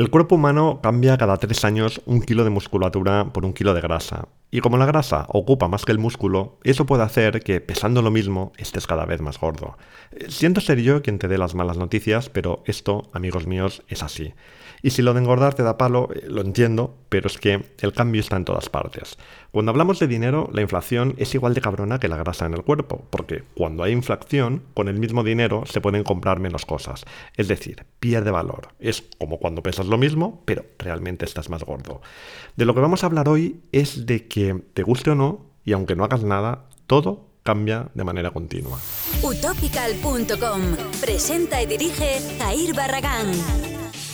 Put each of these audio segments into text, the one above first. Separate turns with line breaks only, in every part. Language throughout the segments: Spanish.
El cuerpo humano cambia cada tres años un kilo de musculatura por un kilo de grasa. Y como la grasa ocupa más que el músculo, eso puede hacer que pesando lo mismo estés cada vez más gordo. Siento ser yo quien te dé las malas noticias, pero esto, amigos míos, es así. Y si lo de engordar te da palo, eh, lo entiendo, pero es que el cambio está en todas partes. Cuando hablamos de dinero, la inflación es igual de cabrona que la grasa en el cuerpo, porque cuando hay inflación, con el mismo dinero se pueden comprar menos cosas. Es decir, pierde valor. Es como cuando pesas lo mismo, pero realmente estás más gordo. De lo que vamos a hablar hoy es de que, te guste o no, y aunque no hagas nada, todo cambia de manera continua.
Utopical.com presenta y dirige Jair Barragán.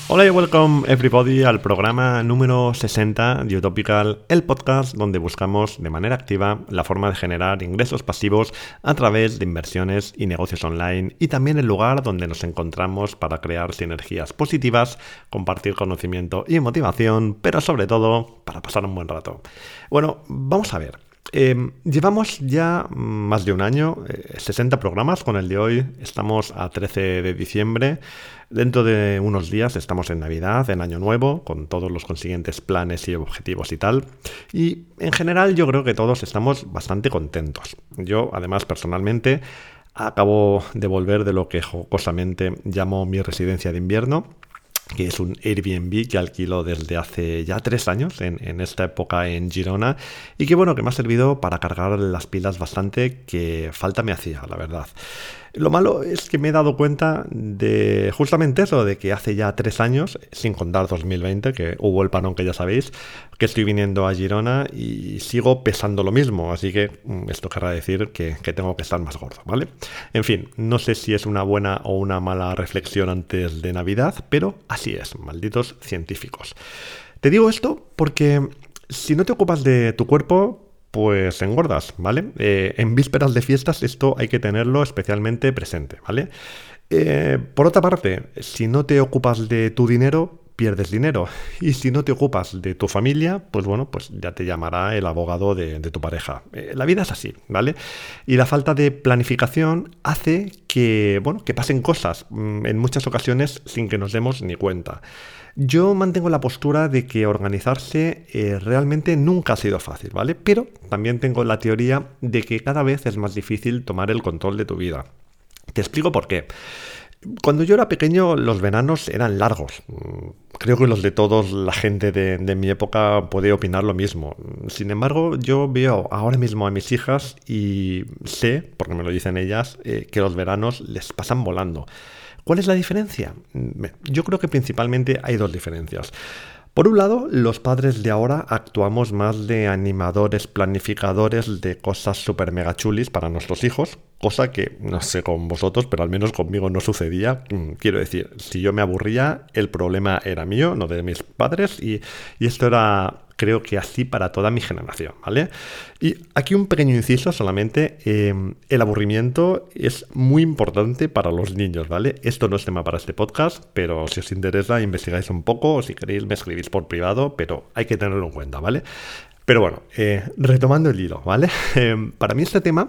Hola y welcome everybody al programa número 60 de Utopical, el podcast donde buscamos de manera activa la forma de generar ingresos pasivos a través de inversiones y negocios online y también el lugar donde nos encontramos para crear sinergias positivas, compartir conocimiento y motivación, pero sobre todo para pasar un buen rato. Bueno, vamos a ver. Em, llevamos ya más de un año, 60 eh, programas, con el de hoy estamos a 13 de diciembre. Dentro de unos días estamos en Navidad, en Año Nuevo, con todos los consiguientes planes y objetivos y tal. Y en general yo creo que todos estamos bastante contentos. Yo, además, personalmente, acabo de volver de lo que jocosamente llamo mi residencia de invierno que es un Airbnb que alquilo desde hace ya tres años en, esta época en Girona y que bueno, que me ha servido para cargar las pilas bastante que falta me hacía, la verdad. Lo malo es que me he dado cuenta de justamente eso, de que hace ya tres años, sin contar 2020, que hubo el panón que ya sabéis, que estoy viniendo a Girona y sigo pesando lo mismo, así que mm, esto querrá decir que, que tengo que estar más gordo, ¿vale? En fin, no sé si es una buena o una mala reflexión antes de Navidad, pero así es, malditos científicos. Te digo esto porque si no te ocupas de tu cuerpo, pues engordas, ¿vale? Eh, en vísperas de fiestas esto hay que tenerlo especialmente presente, ¿vale? Eh, por otra parte, si no te ocupas de tu dinero, pierdes dinero. Y si no te ocupas de tu familia, pues bueno, pues ya te llamará el abogado de, tu pareja. Eh, la vida es así, ¿vale? Y la falta de planificación hace que, bueno, que pasen cosas mm, en muchas ocasiones sin que nos demos ni cuenta. Yo mantengo la postura de que organizarse eh, realmente nunca ha sido fácil, ¿vale? Pero también tengo la teoría de que cada vez es más difícil tomar el control de tu vida. Te explico por qué. Cuando yo era pequeño los veranos eran largos. Creo que los de todos, la gente de, mi época puede opinar lo mismo. Sin embargo, yo veo ahora mismo a mis hijas y sé, porque me lo dicen ellas, eh, que los veranos les pasan volando. ¿Cuál es la diferencia? Mm, yo creo que principalmente hay dos diferencias. Por un lado, los padres de ahora actuamos más de animadores, planificadores de cosas super mega chulis para nuestros hijos, cosa que no sé con vosotros, pero al menos conmigo no sucedía. Mm, quiero decir, si yo me aburría, el problema era mío, no de mis padres, y, y esto era creo que así para toda mi generación, ¿vale? Y aquí un pequeño inciso solamente, em, el aburrimiento es muy importante para los niños, ¿vale? Esto no es tema para este podcast, pero si os interesa investigáis un poco o si queréis me escribís por privado, pero hay que tenerlo en cuenta, ¿vale? Pero bueno, eh, retomando el hilo, ¿vale? Em, para mí este tema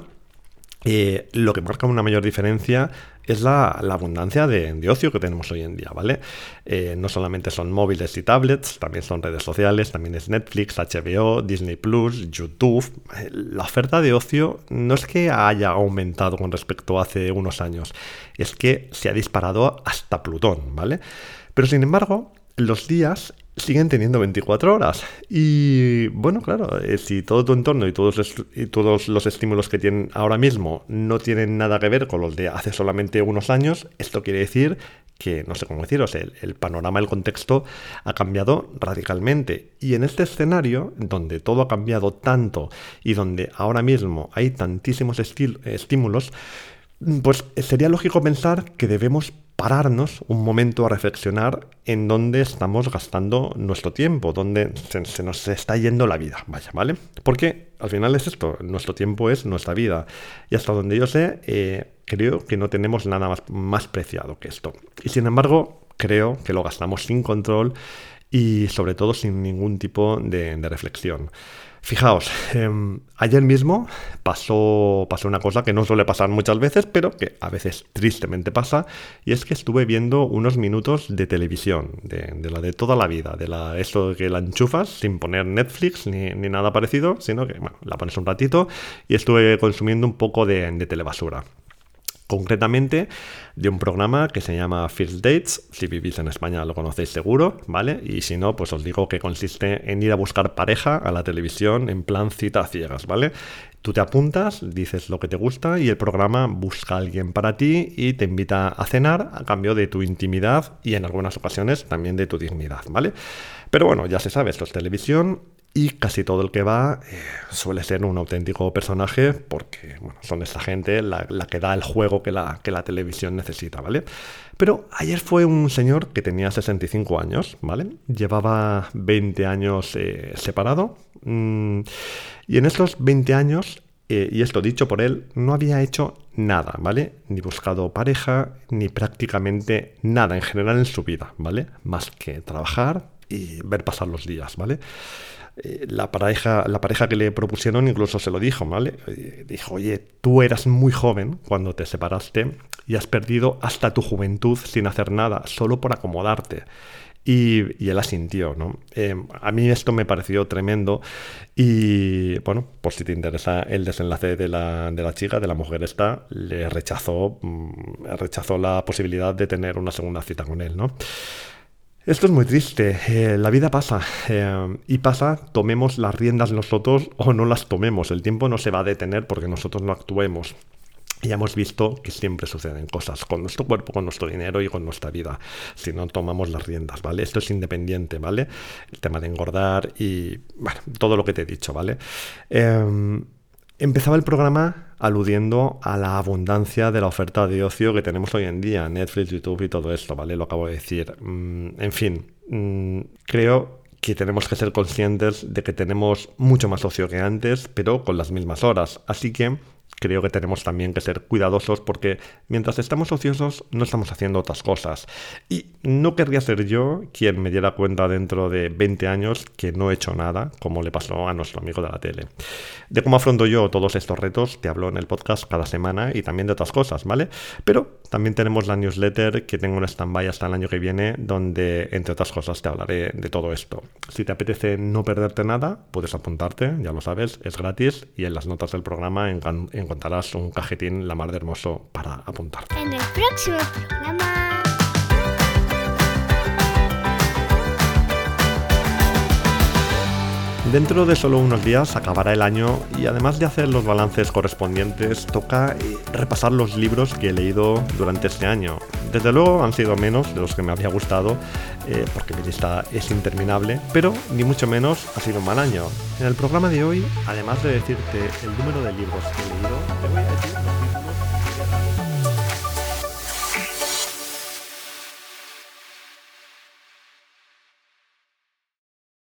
eh, lo que marca una mayor diferencia es la, abundancia de, ocio que tenemos hoy en día, ¿vale? Eh, no solamente son móviles y tablets, también son redes sociales, también es Netflix, HBO, Disney Plus, YouTube. La oferta de ocio no es que haya aumentado con respecto a hace unos años, es que se ha disparado hasta Plutón, ¿vale? Pero sin embargo, los días siguen teniendo 24 horas. Y bueno, claro, eh, si todo tu entorno y todos, y todos los estímulos que tienen ahora mismo no tienen nada que ver con los de hace solamente unos años, esto quiere decir que, no sé cómo deciros, el, el panorama, el contexto ha cambiado radicalmente. Y en este escenario, donde todo ha cambiado tanto y donde ahora mismo hay tantísimos estímulos, pues sería lógico pensar que debemos pararnos un momento a reflexionar en dónde estamos gastando nuestro tiempo, dónde se, nos está yendo la vida, vaya, ¿vale? Porque al final es esto, nuestro tiempo es nuestra vida. Y hasta donde yo sé, eh, creo que no tenemos nada más preciado que esto. Y sin embargo, creo que lo gastamos sin control y sobre todo sin ningún tipo de, reflexión. Fijaos, em, ayer mismo pasó, pasó una cosa que no suele pasar muchas veces, pero que a veces tristemente pasa, y es que estuve viendo unos minutos de televisión, de, la de toda la vida, de la, eso que la enchufas sin poner Netflix ni, nada parecido, sino que bueno, la pones un ratito y estuve consumiendo un poco de, de telebasura concretamente de un programa que se llama First Dates. Si vivís en España lo conocéis seguro, ¿vale? Y si no, pues os digo que consiste en ir a buscar pareja a la televisión en plan cita ciegas, ¿vale? Tú te apuntas, dices lo que te gusta y el programa busca a alguien para ti y te invita a cenar a cambio de tu intimidad y en algunas ocasiones también de tu dignidad, ¿vale? Pero bueno, ya se sabe, esto es televisión y casi todo el que va eh, suele ser un auténtico personaje porque son esta gente la, que da el juego que la, que la televisión necesita, ¿vale? Pero ayer fue un señor que tenía 65 años, ¿vale? Llevaba 20 años eh, separado mm, y en estos 20 años, eh, y esto dicho por él, no había hecho nada, ¿vale? Ni buscado pareja, ni prácticamente nada en general en su vida, ¿vale? Más que trabajar y ver pasar los días, ¿vale? Eh, la, pareja, la pareja que le propusieron incluso se lo dijo, ¿vale? Eh, dijo, oye, tú eras muy joven cuando te separaste y has perdido hasta tu juventud sin hacer nada, solo por acomodarte. Y, él asintió, ¿no? Eh, a mí esto me pareció tremendo y, bueno, por si te interesa el desenlace de la, de la chica, de la mujer esta, le rechazó, mm, rechazó la posibilidad de tener una segunda cita con él, ¿no? Esto es muy triste. Eh, la vida pasa. Eh, y pasa, tomemos las riendas nosotros o no las tomemos. El tiempo no se va a detener porque nosotros no actuemos. Y hemos visto que siempre suceden cosas con nuestro cuerpo, con nuestro dinero y con nuestra vida, si no tomamos las riendas, ¿vale? Esto es independiente, ¿vale? El tema de engordar y, bueno, todo lo que te he dicho, ¿vale? Eh, Empezaba el programa aludiendo a la abundancia de la oferta de ocio que tenemos hoy en día, Netflix, YouTube y todo esto, ¿vale? Lo acabo de decir. Mm, en fin, mm, creo que tenemos que ser conscientes de que tenemos mucho más ocio que antes, pero con las mismas horas. Así que creo que tenemos también que ser cuidadosos porque mientras estamos ociosos no estamos haciendo otras cosas. Y no querría ser yo quien me diera cuenta dentro de 20 años que no he hecho nada, como le pasó a nuestro amigo de la tele. De cómo afronto yo todos estos retos, te hablo en el podcast cada semana y también de otras cosas, ¿vale? Pero también tenemos la newsletter que tengo en stand-by hasta el año que viene, donde, entre otras cosas, te hablaré de todo esto. Si te apetece no perderte nada, puedes apuntarte, ya lo sabes, es gratis y en las notas del programa encontrarás un cajetín la mar de hermoso para apuntarte.
En el próximo programa
Dentro de solo unos días acabará el año y además de hacer los balances correspondientes, toca eh, repasar los libros que he leído durante este año. Desde luego han sido menos de los que me había gustado, eh, porque mi lista es interminable, pero ni mucho menos ha sido un mal año. En el programa de hoy, además de decirte el número de libros que he leído, te voy a decir